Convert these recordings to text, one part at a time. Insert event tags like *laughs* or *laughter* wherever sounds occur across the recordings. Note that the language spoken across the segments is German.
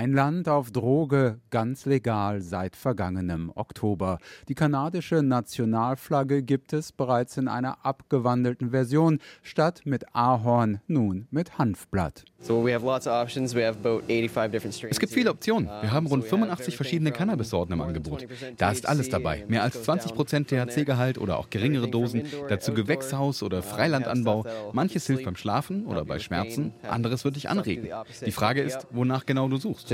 Ein Land auf Droge, ganz legal seit vergangenem Oktober. Die kanadische Nationalflagge gibt es bereits in einer abgewandelten Version, statt mit Ahorn nun mit Hanfblatt. Es gibt viele Optionen. Wir haben rund 85 verschiedene Cannabis-Sorten im Angebot. Da ist alles dabei. Mehr als 20 Prozent THC-Gehalt oder auch geringere Dosen. Dazu Gewächshaus oder Freilandanbau. Manches hilft beim Schlafen oder bei Schmerzen. Anderes wird dich anregen. Die Frage ist, wonach genau du suchst.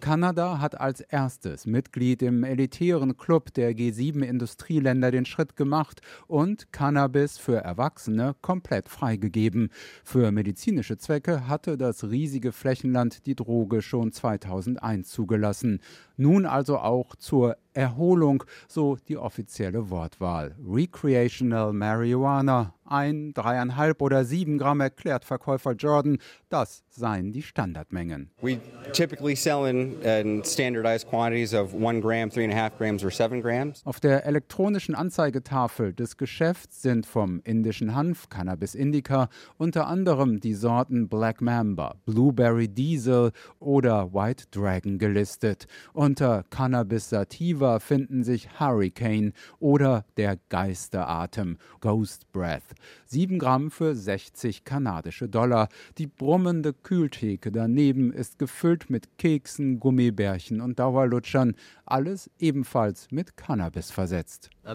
Kanada hat als erstes Mitglied im elitären Club der G7-Industrieländer den Schritt gemacht und Cannabis für Erwachsene komplett freigegeben. Für Medizin medizinische Zwecke hatte das riesige Flächenland die Droge schon 2001 zugelassen. Nun also auch zur Erholung, so die offizielle Wortwahl. Recreational Marijuana, ein, dreieinhalb oder sieben Gramm erklärt Verkäufer Jordan, das seien die Standardmengen. We typically sell in, in standardized quantities of one gram, three and a half grams or seven grams. Auf der elektronischen Anzeigetafel des Geschäfts sind vom indischen Hanf, Cannabis indica, unter anderem die Sorten Black Mamba, Blueberry Diesel oder White Dragon gelistet. Unter Cannabis sativa finden sich Hurricane oder der Geisteratem, Ghost Breath. 7 Gramm für 60 kanadische Dollar. Die brummende Kühltheke daneben ist gefüllt mit Keksen, Gummibärchen und Dauerlutschern. Alles ebenfalls mit Cannabis versetzt. Uh,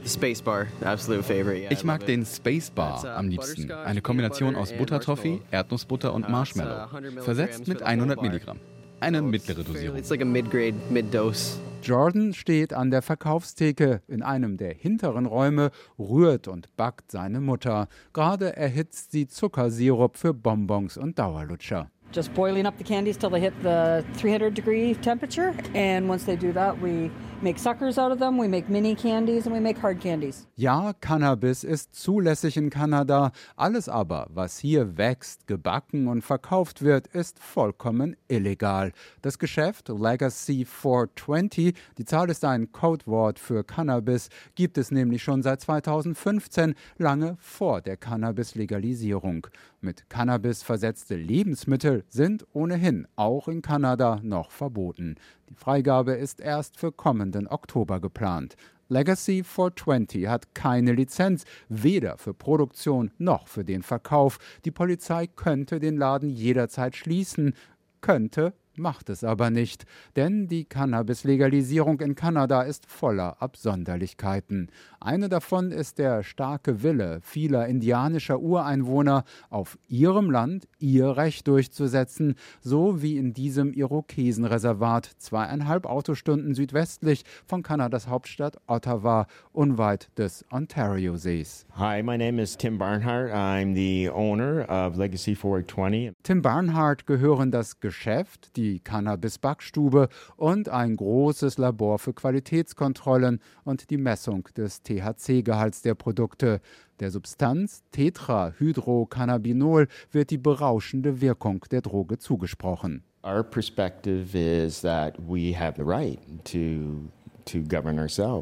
ich mag den Space Bar am liebsten. Eine Kombination aus Buttertoffee, Erdnussbutter und uh, Marshmallow. Versetzt mit 100 Milligramm. Eine mittlere Dosierung. Jordan steht an der Verkaufstheke in einem der hinteren Räume, rührt und backt seine Mutter. Gerade erhitzt sie Zuckersirup für Bonbons und Dauerlutscher. Just boiling up the candies till they hit the 300 degree temperature and once they do that we make suckers out of them, we make mini candies and we make hard candies. Ja, Cannabis ist zulässig in Kanada, alles aber, was hier wächst, gebacken und verkauft wird, ist vollkommen illegal. Das Geschäft Legacy 420, die Zahl ist ein Codewort für Cannabis, gibt es nämlich schon seit 2015, lange vor der Cannabis-Legalisierung. Mit Cannabis versetzte Lebensmittel sind ohnehin auch in Kanada noch verboten. Die Freigabe ist erst für kommenden Oktober geplant. Legacy 420 hat keine Lizenz, weder für Produktion noch für den Verkauf. Die Polizei könnte den Laden jederzeit schließen, könnte macht es aber nicht, denn die Cannabis-Legalisierung in Kanada ist voller Absonderlichkeiten. Eine davon ist der starke Wille vieler indianischer Ureinwohner, auf ihrem Land ihr Recht durchzusetzen, so wie in diesem Irokesenreservat zweieinhalb Autostunden südwestlich von Kanadas Hauptstadt Ottawa, unweit des Ontario-Sees. Hi, my name is Tim Barnhart. I'm the owner of Legacy 420. Tim Barnhart gehören das Geschäft, die die Cannabis-Backstube und ein großes Labor für Qualitätskontrollen und die Messung des THC-Gehalts der Produkte. Der Substanz Tetrahydrocannabinol wird die berauschende Wirkung der Droge zugesprochen. Our perspective is that we have the right to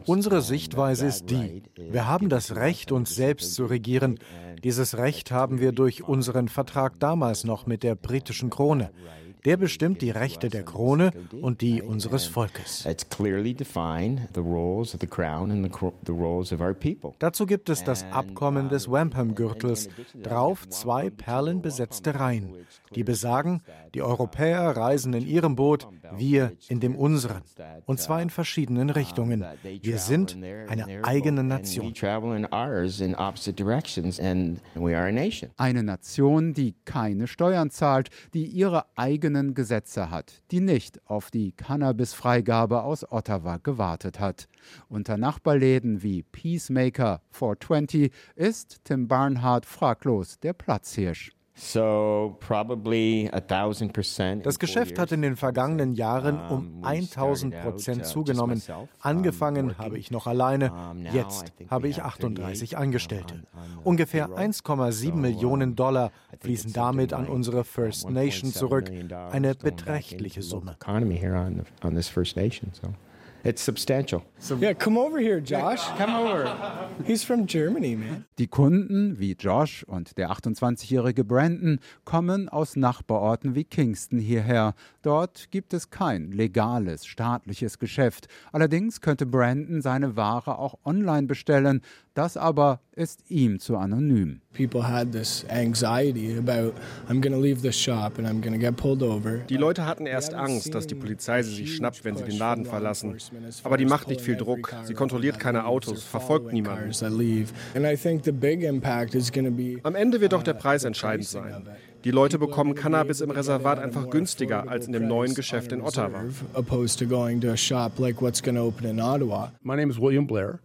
Unsere Sichtweise ist die, wir haben das Recht, uns selbst zu regieren. Dieses Recht haben wir durch unseren Vertrag damals noch mit der britischen Krone. Der bestimmt die Rechte der Krone und die unseres Volkes. Dazu gibt es das Abkommen des Wampum-Gürtels, drauf zwei perlenbesetzte Reihen, die besagen, die Europäer reisen in ihrem Boot, wir in dem unseren, und zwar in verschiedenen Richtungen. Wir sind eine eigene Nation. Eine Nation, die keine Steuern zahlt, die ihre eigene eigenen Gesetze hat, die nicht auf die Cannabis-Freigabe aus Ottawa gewartet hat. Unter Nachbarläden wie Peacemaker 420 ist Tim Barnhart fraglos der Platzhirsch. Das Geschäft hat in den vergangenen Jahren um 1000 Prozent uh, zugenommen. Angefangen habe ich noch alleine, jetzt habe ich 38 Angestellte. Ungefähr 1,7 Millionen Dollar fließen damit an unsere First Nation zurück, eine beträchtliche Summe. It's substantial. So, yeah, come over here, Josh. Come over. He's from Germany, man. Die Kunden wie Josh und der 28-jährige Brandon kommen aus Nachbarorten wie Kingston hierher. Dort gibt es kein legales staatliches Geschäft. Allerdings könnte Brandon seine Ware auch online bestellen. Das aber ist ihm zu anonym. Die Leute hatten erst Angst, dass die Polizei sie sich schnappt, wenn sie den Laden verlassen. Aber die macht nicht viel Druck. Sie kontrolliert keine Autos, verfolgt niemanden. Am Ende wird doch der Preis entscheidend sein. Die Leute bekommen Cannabis im Reservat einfach günstiger als in dem neuen Geschäft in Ottawa. My name is William Blair.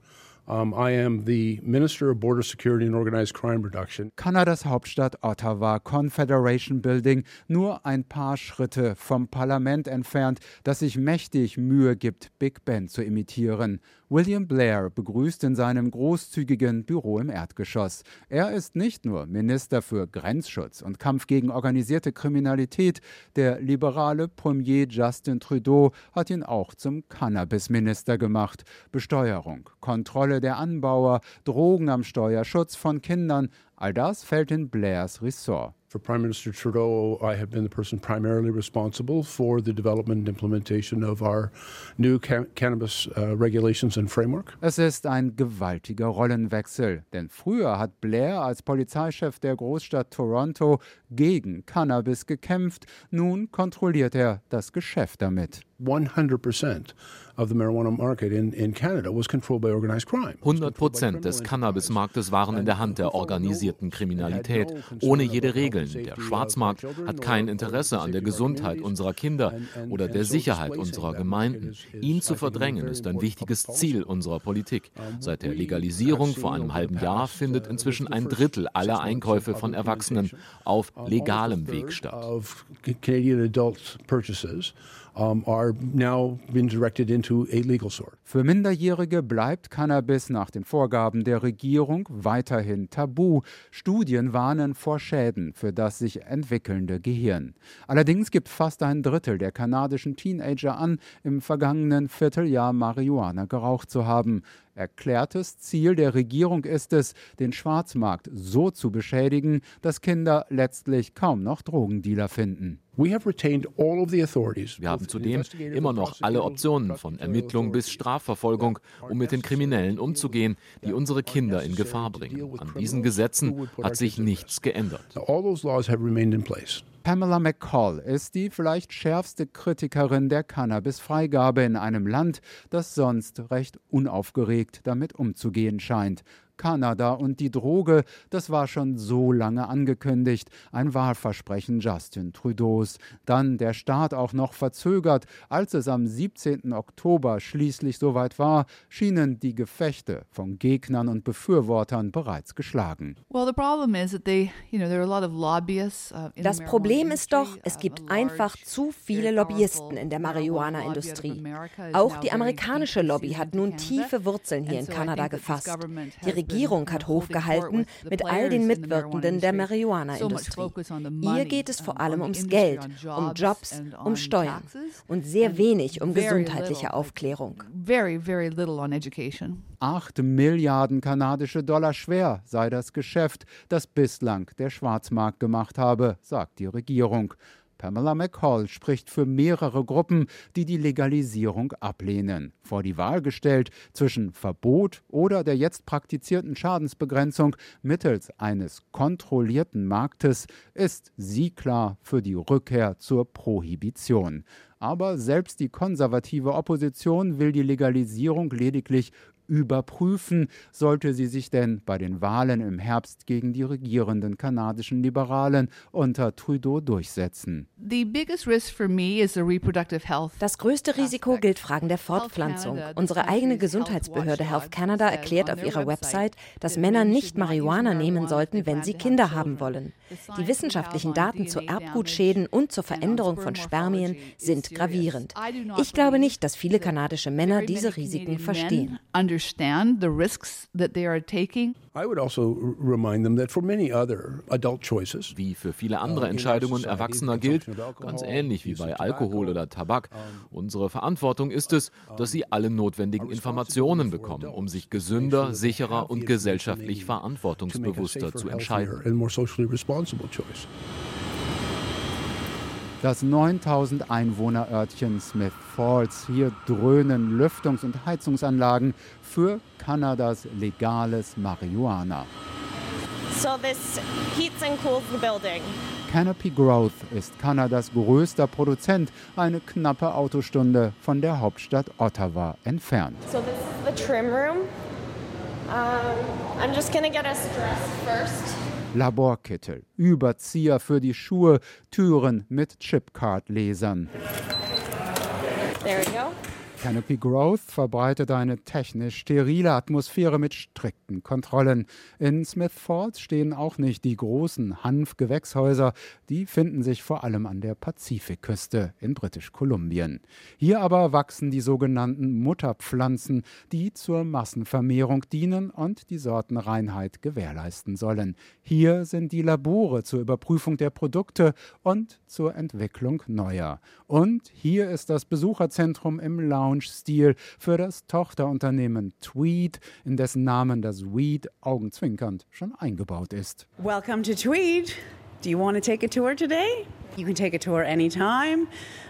Um, I am the Minister of Border Security and Organized Crime Reduction. Kanadas Hauptstadt Ottawa, Confederation Building, nur ein paar Schritte vom Parlament entfernt, das sich mächtig Mühe gibt, Big Ben zu imitieren. William Blair begrüßt in seinem großzügigen Büro im Erdgeschoss. Er ist nicht nur Minister für Grenzschutz und Kampf gegen organisierte Kriminalität, der liberale Premier Justin Trudeau hat ihn auch zum Cannabisminister gemacht. Besteuerung, Kontrolle der Anbauer, Drogen am Steuer, Schutz von Kindern, all das fällt in Blairs Ressort. For Prime Minister Trudeau, I have been the person primarily responsible for the development and implementation of our new ca cannabis uh, regulations and framework. Es ist ein gewaltiger Rollenwechsel, denn früher hat Blair als Polizeichef der Großstadt Toronto gegen Cannabis gekämpft, nun kontrolliert er das Geschäft damit. 100 100 Prozent des Cannabismarktes waren in der Hand der organisierten Kriminalität, ohne jede Regel. Der Schwarzmarkt hat kein Interesse an der Gesundheit unserer Kinder oder der Sicherheit unserer Gemeinden. Ihn zu verdrängen ist ein wichtiges Ziel unserer Politik. Seit der Legalisierung vor einem halben Jahr findet inzwischen ein Drittel aller Einkäufe von Erwachsenen auf legalem Weg statt um, are now being directed into a legal sort. Für Minderjährige bleibt Cannabis nach den Vorgaben der Regierung weiterhin tabu. Studien warnen vor Schäden für das sich entwickelnde Gehirn. Allerdings gibt fast ein Drittel der kanadischen Teenager an, im vergangenen Vierteljahr Marihuana geraucht zu haben. Erklärtes Ziel der Regierung ist es, den Schwarzmarkt so zu beschädigen, dass Kinder letztlich kaum noch Drogendealer finden. Wir haben zudem immer noch alle Optionen von Ermittlung bis Strafverfolgung, um mit den Kriminellen umzugehen, die unsere Kinder in Gefahr bringen. An diesen Gesetzen hat sich nichts geändert. Pamela McCall ist die vielleicht schärfste Kritikerin der Cannabis-Freigabe in einem Land, das sonst recht unaufgeregt damit umzugehen scheint. Kanada und die Droge, das war schon so lange angekündigt, ein Wahlversprechen Justin Trudeaus. Dann der Start auch noch verzögert, als es am 17. Oktober schließlich soweit war, schienen die Gefechte von Gegnern und Befürwortern bereits geschlagen. Uh, das Problem ist doch, es gibt einfach zu viele Lobbyisten in der Marihuana-Industrie. Auch die amerikanische Lobby hat nun tiefe Wurzeln hier in Kanada gefasst. Die Regierung hat hochgehalten mit all den Mitwirkenden der Marihuana-Industrie. Ihr geht es vor allem ums Geld, um Jobs, um Steuern und sehr wenig um gesundheitliche Aufklärung. Acht Milliarden kanadische Dollar schwer sei das Geschäft, das bislang der Schwarzmarkt gemacht habe, sagt die Regierung. Pamela McCall spricht für mehrere Gruppen, die die Legalisierung ablehnen. Vor die Wahl gestellt zwischen Verbot oder der jetzt praktizierten Schadensbegrenzung mittels eines kontrollierten Marktes ist sie klar für die Rückkehr zur Prohibition. Aber selbst die konservative Opposition will die Legalisierung lediglich überprüfen, sollte sie sich denn bei den Wahlen im Herbst gegen die regierenden kanadischen Liberalen unter Trudeau durchsetzen. Das größte Risiko gilt Fragen der Fortpflanzung. Unsere eigene Gesundheitsbehörde Health Canada erklärt auf ihrer Website, dass Männer nicht Marihuana nehmen sollten, wenn sie Kinder haben wollen. Die wissenschaftlichen Daten zu Erbgutschäden und zur Veränderung von Spermien sind gravierend. Ich glaube nicht, dass viele kanadische Männer diese Risiken verstehen. Understand the risks that they are taking. I would also remind them that for many other adult choices, wie für viele andere Entscheidungen Erwachsener gilt, ganz ähnlich wie bei Alkohol oder Tabak, unsere Verantwortung ist es, dass sie alle notwendigen Informationen bekommen, um sich gesünder, sicherer und gesellschaftlich verantwortungsbewusster zu entscheiden. Das 9000 Einwohner-Örtchen Smith Falls. Hier dröhnen Lüftungs- und Heizungsanlagen für Kanadas legales Marihuana. So this heats and cools the building. Canopy Growth ist Kanadas größter Produzent, eine knappe Autostunde von der Hauptstadt Ottawa entfernt. So this is the trim room. Um, I'm just gonna get us dressed first. Laborkittel, Überzieher für die Schuhe, Türen mit Chipcard-Lesern. There we go. Canopy Growth verbreitet eine technisch sterile Atmosphäre mit strikten Kontrollen. In Smith Falls stehen auch nicht die großen Hanfgewächshäuser, die finden sich vor allem an der Pazifikküste in Britisch-Kolumbien. Hier aber wachsen die sogenannten Mutterpflanzen, die zur Massenvermehrung dienen und die Sortenreinheit gewährleisten sollen. Hier sind die Labore zur Überprüfung der Produkte und zur Entwicklung neuer. Und hier ist das Besucherzentrum im Lounge Lounge-Stil für das Tochterunternehmen Tweed, in dessen Namen das Weed augenzwinkernd schon eingebaut ist. Welcome to Tweed. Do you want to take a tour today? You can take a tour anytime.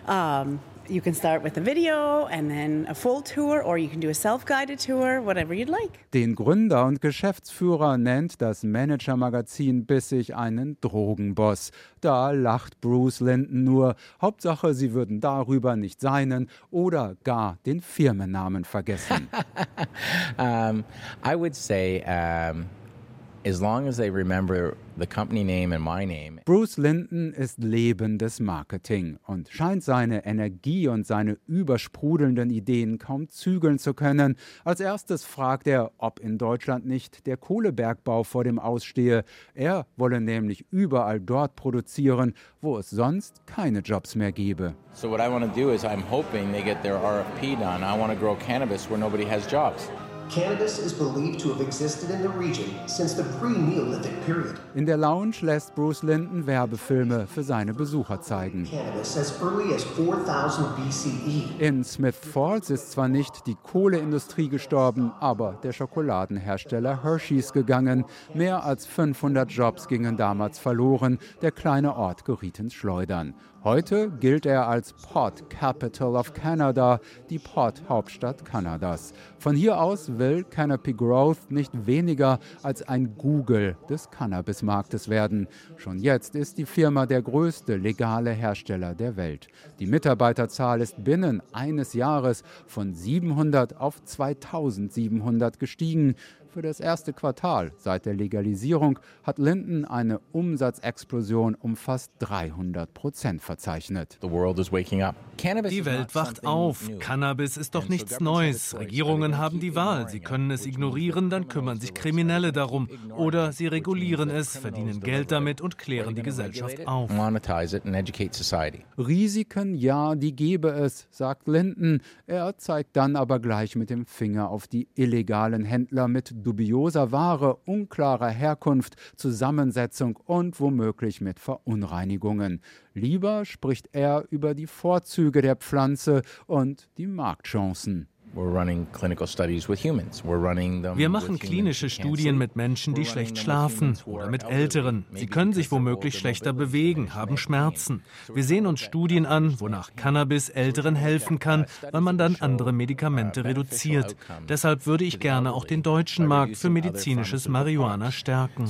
Um, You can start with a video and then a full tour or you can do a self-guided tour, whatever you'd like. Den Gründer und Geschäftsführer nennt das Manager-Magazin bissig einen Drogenboss. Da lacht Bruce Linton nur. Hauptsache, sie würden darüber nicht seinen oder gar den Firmennamen vergessen. *laughs* um, I would say um as long as they remember the company name and my name. Bruce Linton ist lebendes Marketing und scheint seine Energie und seine übersprudelnden Ideen kaum zügeln zu können. Als erstes fragt er, ob in Deutschland nicht der Kohlebergbau vor dem Ausstehe. Er wolle nämlich überall dort produzieren, wo es sonst keine Jobs mehr gebe. So what I want to do is I'm hoping they get their RFP done. I want to grow cannabis where nobody has jobs. Cannabis is believed to have existed in the region since the pre-Neolithic period. In der Lounge lässt Bruce Linton Werbefilme für seine Besucher zeigen. Cannabis as early as 4000 BCE. In Smith Falls ist zwar nicht die Kohleindustrie gestorben, aber der Schokoladenhersteller Hershey's gegangen. Mehr als 500 Jobs gingen damals verloren. Der kleine Ort geriet ins Schleudern. Heute gilt er als Port Capital of Canada, die Port-Hauptstadt Kanadas. Von hier aus will Canopy Growth nicht weniger als ein Google des Cannabismarktes werden. Schon jetzt ist die Firma der größte legale Hersteller der Welt. Die Mitarbeiterzahl ist binnen eines Jahres von 700 auf 2700 gestiegen. Für das erste Quartal seit der Legalisierung hat Linden eine Umsatzexplosion um fast 300 Prozent verzeichnet. Die Welt wacht auf. Cannabis ist doch nichts Neues. Regierungen haben die Wahl. Sie können es ignorieren, dann kümmern sich Kriminelle darum. Oder sie regulieren es, verdienen Geld damit und klären die Gesellschaft auf. Risiken, ja, die gebe es, sagt Linden. Er zeigt dann aber gleich mit dem Finger auf die illegalen Händler mit dubioser Ware, unklarer Herkunft, Zusammensetzung und womöglich mit Verunreinigungen. Lieber spricht er über die Vorzüge der Pflanze und die Marktchancen. Wir machen klinische Studien mit Menschen, die schlecht schlafen oder mit Älteren. Sie können sich womöglich schlechter bewegen, haben Schmerzen. Wir sehen uns Studien an, wonach Cannabis Älteren helfen kann, weil man dann andere Medikamente reduziert. Deshalb würde ich gerne auch den deutschen Markt für medizinisches Marihuana stärken.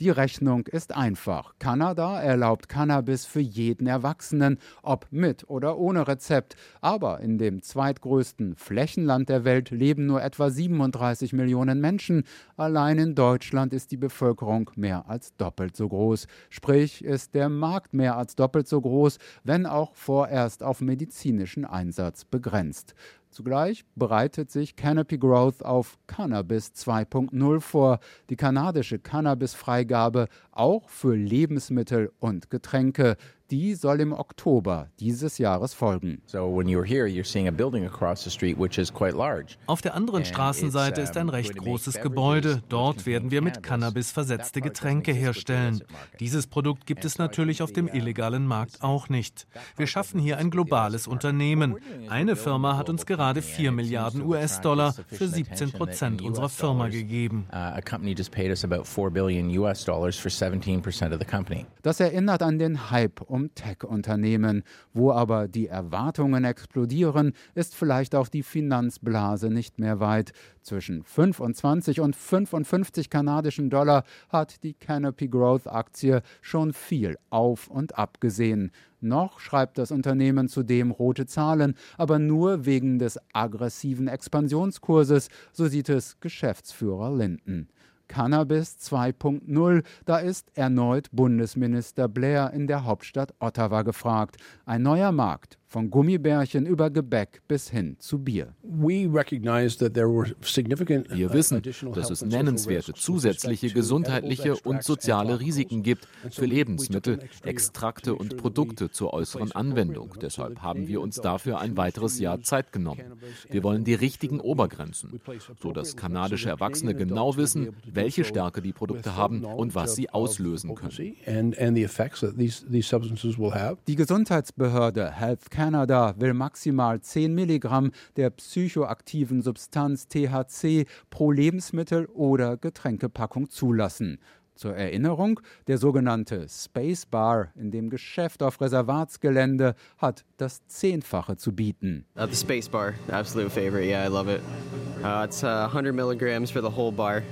Die Rechnung ist einfach. Kanada erlaubt Cannabis für jeden Erwachsenen, ob mit oder ohne Rezept. Aber in dem zweitgrößten Flächenland der Welt leben nur etwa 37 Millionen Menschen. Allein in Deutschland ist die Bevölkerung mehr als doppelt so groß. Sprich, ist der Markt mehr als doppelt so groß, wenn auch vorerst auf medizinischen Einsatz begrenzt. Zugleich bereitet sich Canopy Growth auf Cannabis 2.0 vor, die kanadische Cannabis-Freigabe auch für Lebensmittel und Getränke. Die soll im Oktober dieses Jahres folgen. Auf der anderen Straßenseite ist ein recht großes Gebäude. Dort werden wir mit Cannabis versetzte Getränke herstellen. Dieses Produkt gibt es natürlich auf dem illegalen Markt auch nicht. Wir schaffen hier ein globales Unternehmen. Eine Firma hat uns gerade 4 Milliarden US-Dollar für 17 Prozent unserer Firma gegeben. Das erinnert an den Hype um um Tech-Unternehmen. Wo aber die Erwartungen explodieren, ist vielleicht auch die Finanzblase nicht mehr weit. Zwischen 25 und 55 kanadischen Dollar hat die Canopy Growth Aktie schon viel auf und ab gesehen. Noch schreibt das Unternehmen zudem rote Zahlen, aber nur wegen des aggressiven Expansionskurses, so sieht es Geschäftsführer Linden. Cannabis 2.0, da ist erneut Bundesminister Blair in der Hauptstadt Ottawa gefragt. Ein neuer Markt von Gummibärchen über Gebäck bis hin zu Bier. Wir wissen, dass es nennenswerte zusätzliche gesundheitliche und soziale Risiken gibt für Lebensmittel, Extrakte und Produkte zur äußeren Anwendung. Deshalb haben wir uns dafür ein weiteres Jahr Zeit genommen. Wir wollen die richtigen Obergrenzen, sodass kanadische Erwachsene genau wissen, welche Stärke die Produkte haben und was sie auslösen können. Die Gesundheitsbehörde Health Canada will maximal 10 Milligramm der psychoaktiven Substanz THC pro Lebensmittel oder Getränkepackung zulassen. Zur Erinnerung, der sogenannte Space Bar in dem Geschäft auf Reservatsgelände hat das Zehnfache zu bieten. Uh, the Space Bar, absolute favorite. Yeah, I love it. Uh, it's uh, 100 milligrams for the whole bar,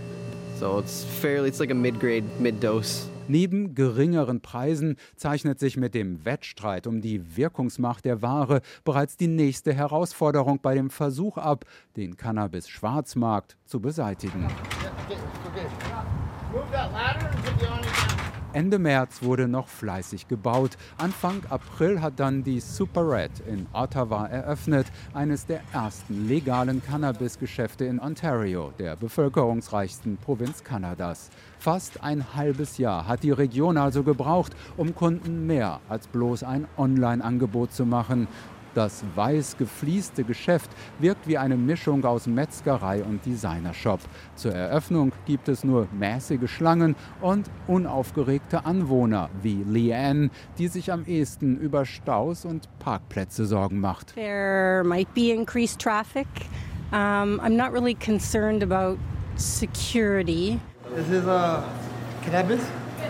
so it's fairly, it's like a mid-grade, mid-dose. Neben geringeren Preisen zeichnet sich mit dem Wettstreit um die Wirkungsmacht der Ware bereits die nächste Herausforderung bei dem Versuch ab, den Cannabis-Schwarzmarkt zu beseitigen. Ende März wurde noch fleißig gebaut. Anfang April hat dann die Super Red in Ottawa eröffnet, eines der ersten legalen Cannabis-Geschäfte in Ontario, der bevölkerungsreichsten Provinz Kanadas. Fast ein halbes Jahr hat die Region also gebraucht, um Kunden mehr als bloß ein Online-Angebot zu machen. Das weiß gefließte Geschäft wirkt wie eine Mischung aus Metzgerei und Designershop. Zur Eröffnung gibt es nur mäßige Schlangen und unaufgeregte Anwohner wie Leanne, die sich am ehesten über Staus und Parkplätze Sorgen macht. There might be increased traffic. Um, I'm not really concerned about security. This is a uh, cannabis?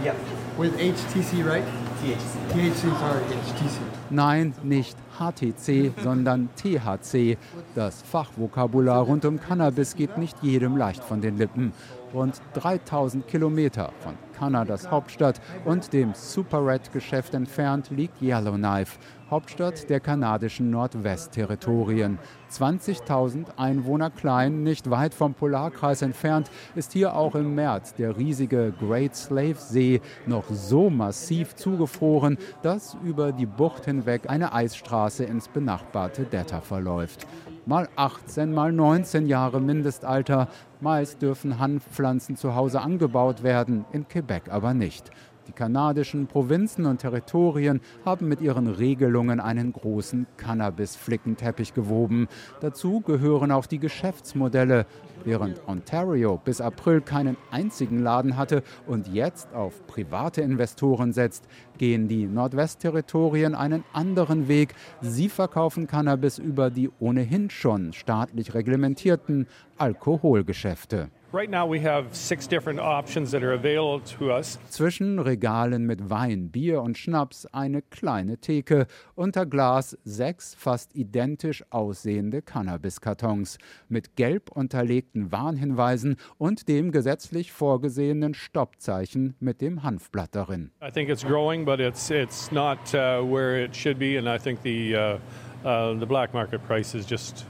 Yeah. With HTC, right? THC. THC, sorry, HTC. Nein, nicht HTC, sondern THC. Das Fachvokabular rund um Cannabis geht nicht jedem leicht von den Lippen. Rund 3000 Kilometer von Kanadas Hauptstadt und dem Super Red-Geschäft entfernt liegt Yellowknife, Hauptstadt der kanadischen Nordwestterritorien. 20.000 Einwohner klein, nicht weit vom Polarkreis entfernt, ist hier auch im März der riesige Great Slave See noch so massiv zugefroren, dass über die Bucht hinweg eine Eisstraße ins benachbarte Detta verläuft. Mal 18, mal 19 Jahre Mindestalter. Meist dürfen Hanfpflanzen zu Hause angebaut werden, in Quebec aber nicht. Die kanadischen Provinzen und Territorien haben mit ihren Regelungen einen großen Cannabis-Flickenteppich gewoben. Dazu gehören auch die Geschäftsmodelle. Während Ontario bis April keinen einzigen Laden hatte und jetzt auf private Investoren setzt, gehen die Nordwestterritorien einen anderen Weg. Sie verkaufen Cannabis über die ohnehin schon staatlich reglementierten Alkoholgeschäfte. Zwischen Regalen mit Wein, Bier und Schnaps eine kleine Theke, unter Glas sechs fast identisch aussehende Cannabiskartons mit gelb unterlegten Warnhinweisen und dem gesetzlich vorgesehenen Stoppzeichen mit dem Hanfblatt darin. I think it's growing, but it's it's not uh, where it should be, and I think the uh, uh, the black market price is just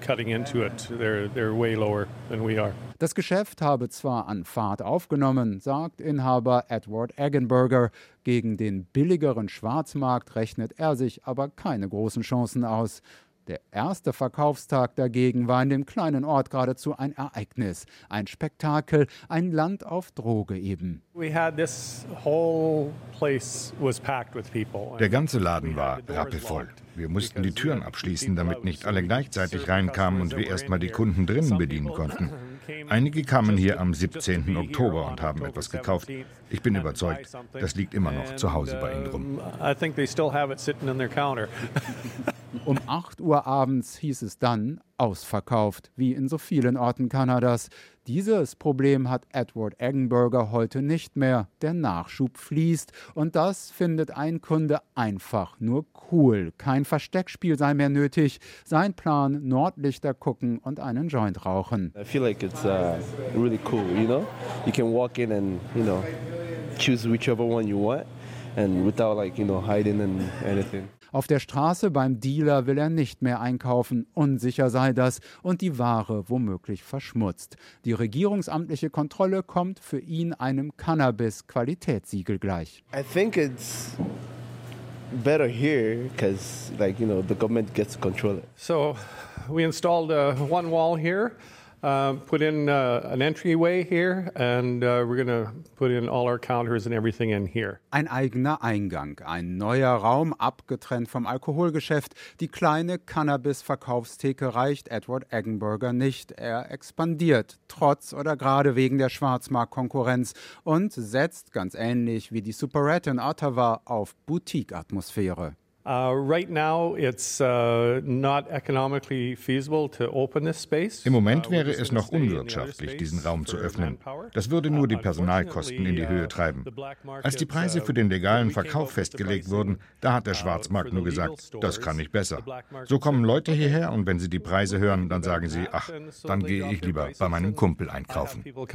cutting into it. They're, they're way lower than we are. Das Geschäft habe zwar an Fahrt aufgenommen, sagt Inhaber Edward Eggenberger. Gegen den billigeren Schwarzmarkt rechnet er sich aber keine großen Chancen aus. Der erste Verkaufstag dagegen war in dem kleinen Ort geradezu ein Ereignis, ein Spektakel, ein Land auf Droge eben. Der ganze Laden war rappelvoll. Wir mussten die Türen abschließen, damit nicht alle gleichzeitig reinkamen und wir erstmal die Kunden drinnen bedienen konnten. Einige kamen hier am 17. Oktober und haben etwas gekauft. Ich bin überzeugt, das liegt immer noch zu Hause bei ihnen rum. *laughs* Um 8 Uhr abends hieß es dann ausverkauft, wie in so vielen Orten Kanadas. Dieses Problem hat Edward Eggenberger heute nicht mehr. Der Nachschub fließt und das findet ein Kunde einfach nur cool. Kein Versteckspiel sei mehr nötig. Sein Plan: Nordlichter gucken und einen Joint rauchen. I feel like it's uh, really cool, you know. You can walk in and you know choose whichever one you want and without like you know hiding and anything. Auf der Straße beim Dealer will er nicht mehr einkaufen, unsicher sei das und die Ware womöglich verschmutzt. Die regierungsamtliche Kontrolle kommt für ihn einem Cannabis-Qualitätssiegel gleich. I think it's better here because like you know the government gets to control it. So we installed uh, one wall here. Uh, put in uh, an entryway here and uh, we're going to put in all our counters and everything in here. Ein eigener Eingang, ein neuer Raum abgetrennt vom Alkoholgeschäft. Die kleine Cannabis-Verkaufstheke reicht Edward Eggenberger nicht. Er expandiert, trotz oder gerade wegen der Schwarzmarktkonkurrenz und setzt ganz ähnlich wie die Super Red in Ottawa auf Boutique-Atmosphäre. Uh, uh, Im Moment wäre es noch unwirtschaftlich, diesen Raum zu öffnen. Das würde nur die Personalkosten in die Höhe treiben. Als die Preise für den legalen Verkauf festgelegt wurden, da hat der Schwarzmarkt nur gesagt, das kann ich besser. So kommen Leute hierher und wenn sie die Preise hören, dann sagen sie, ach, dann gehe ich lieber bei meinem Kumpel einkaufen. Uh.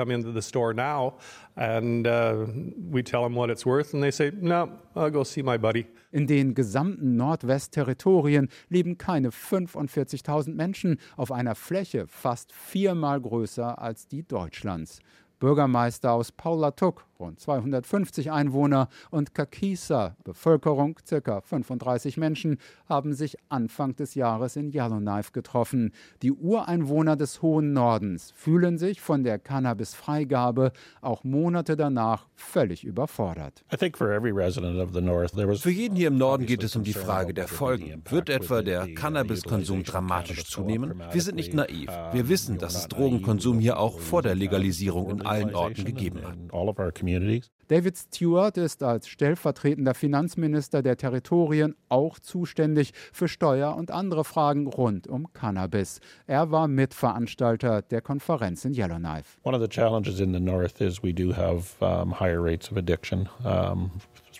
In den gesamten Nordwestterritorien leben keine 45.000 Menschen auf einer Fläche fast viermal größer als die Deutschlands. Bürgermeister aus Paulatuk rund 250 Einwohner, und Kakisa, Bevölkerung ca. 35 Menschen, haben sich Anfang des Jahres in Yellowknife getroffen. Die Ureinwohner des hohen Nordens fühlen sich von der Cannabis-Freigabe auch Monate danach völlig überfordert. Für jeden hier im Norden geht es um die Frage der Folgen. Wird etwa der Cannabiskonsum dramatisch zunehmen? Wir sind nicht naiv. Wir wissen, dass es Drogenkonsum hier auch vor der Legalisierung in allen Orten gegeben hat communities. David Stewart ist als stellvertretender Finanzminister der Territorien auch zuständig für Steuer und andere Fragen rund um Cannabis. Er war Mitveranstalter der Konferenz in Yellowknife. One of the challenges in the north is we do have um, higher rates of addiction. Um,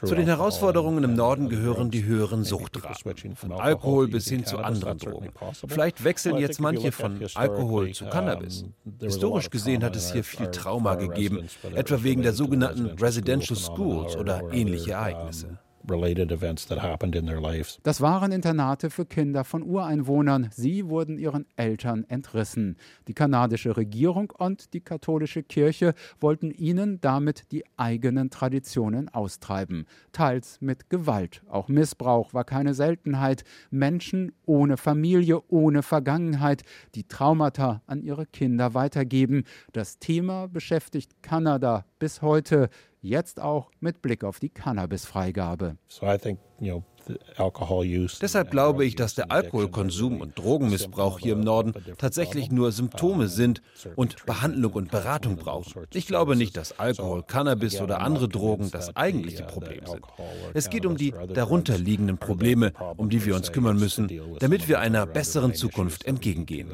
zu den Herausforderungen im Norden gehören die höheren Suchtraten, von Alkohol bis hin zu anderen Drogen. Vielleicht wechseln jetzt manche von Alkohol zu Cannabis. Historisch gesehen hat es hier viel Trauma gegeben, etwa wegen der sogenannten Residential Schools oder ähnliche Ereignisse Das waren Internate für Kinder von Ureinwohnern. Sie wurden ihren Eltern entrissen. Die kanadische Regierung und die katholische Kirche wollten ihnen damit die eigenen Traditionen austreiben, teils mit Gewalt. Auch Missbrauch war keine Seltenheit. Menschen ohne Familie, ohne Vergangenheit, die Traumata an ihre Kinder weitergeben. Das Thema beschäftigt Kanada bis heute. Jetzt auch mit Blick auf die Cannabisfreigabe. So I think, you know, Deshalb glaube ich, dass der Alkoholkonsum und Drogenmissbrauch hier im Norden tatsächlich nur Symptome sind und Behandlung und Beratung brauchen. Ich glaube nicht, dass Alkohol, Cannabis oder andere Drogen das eigentliche Problem sind. Es geht um die darunterliegenden Probleme, um die wir uns kümmern müssen, damit wir einer besseren Zukunft entgegengehen.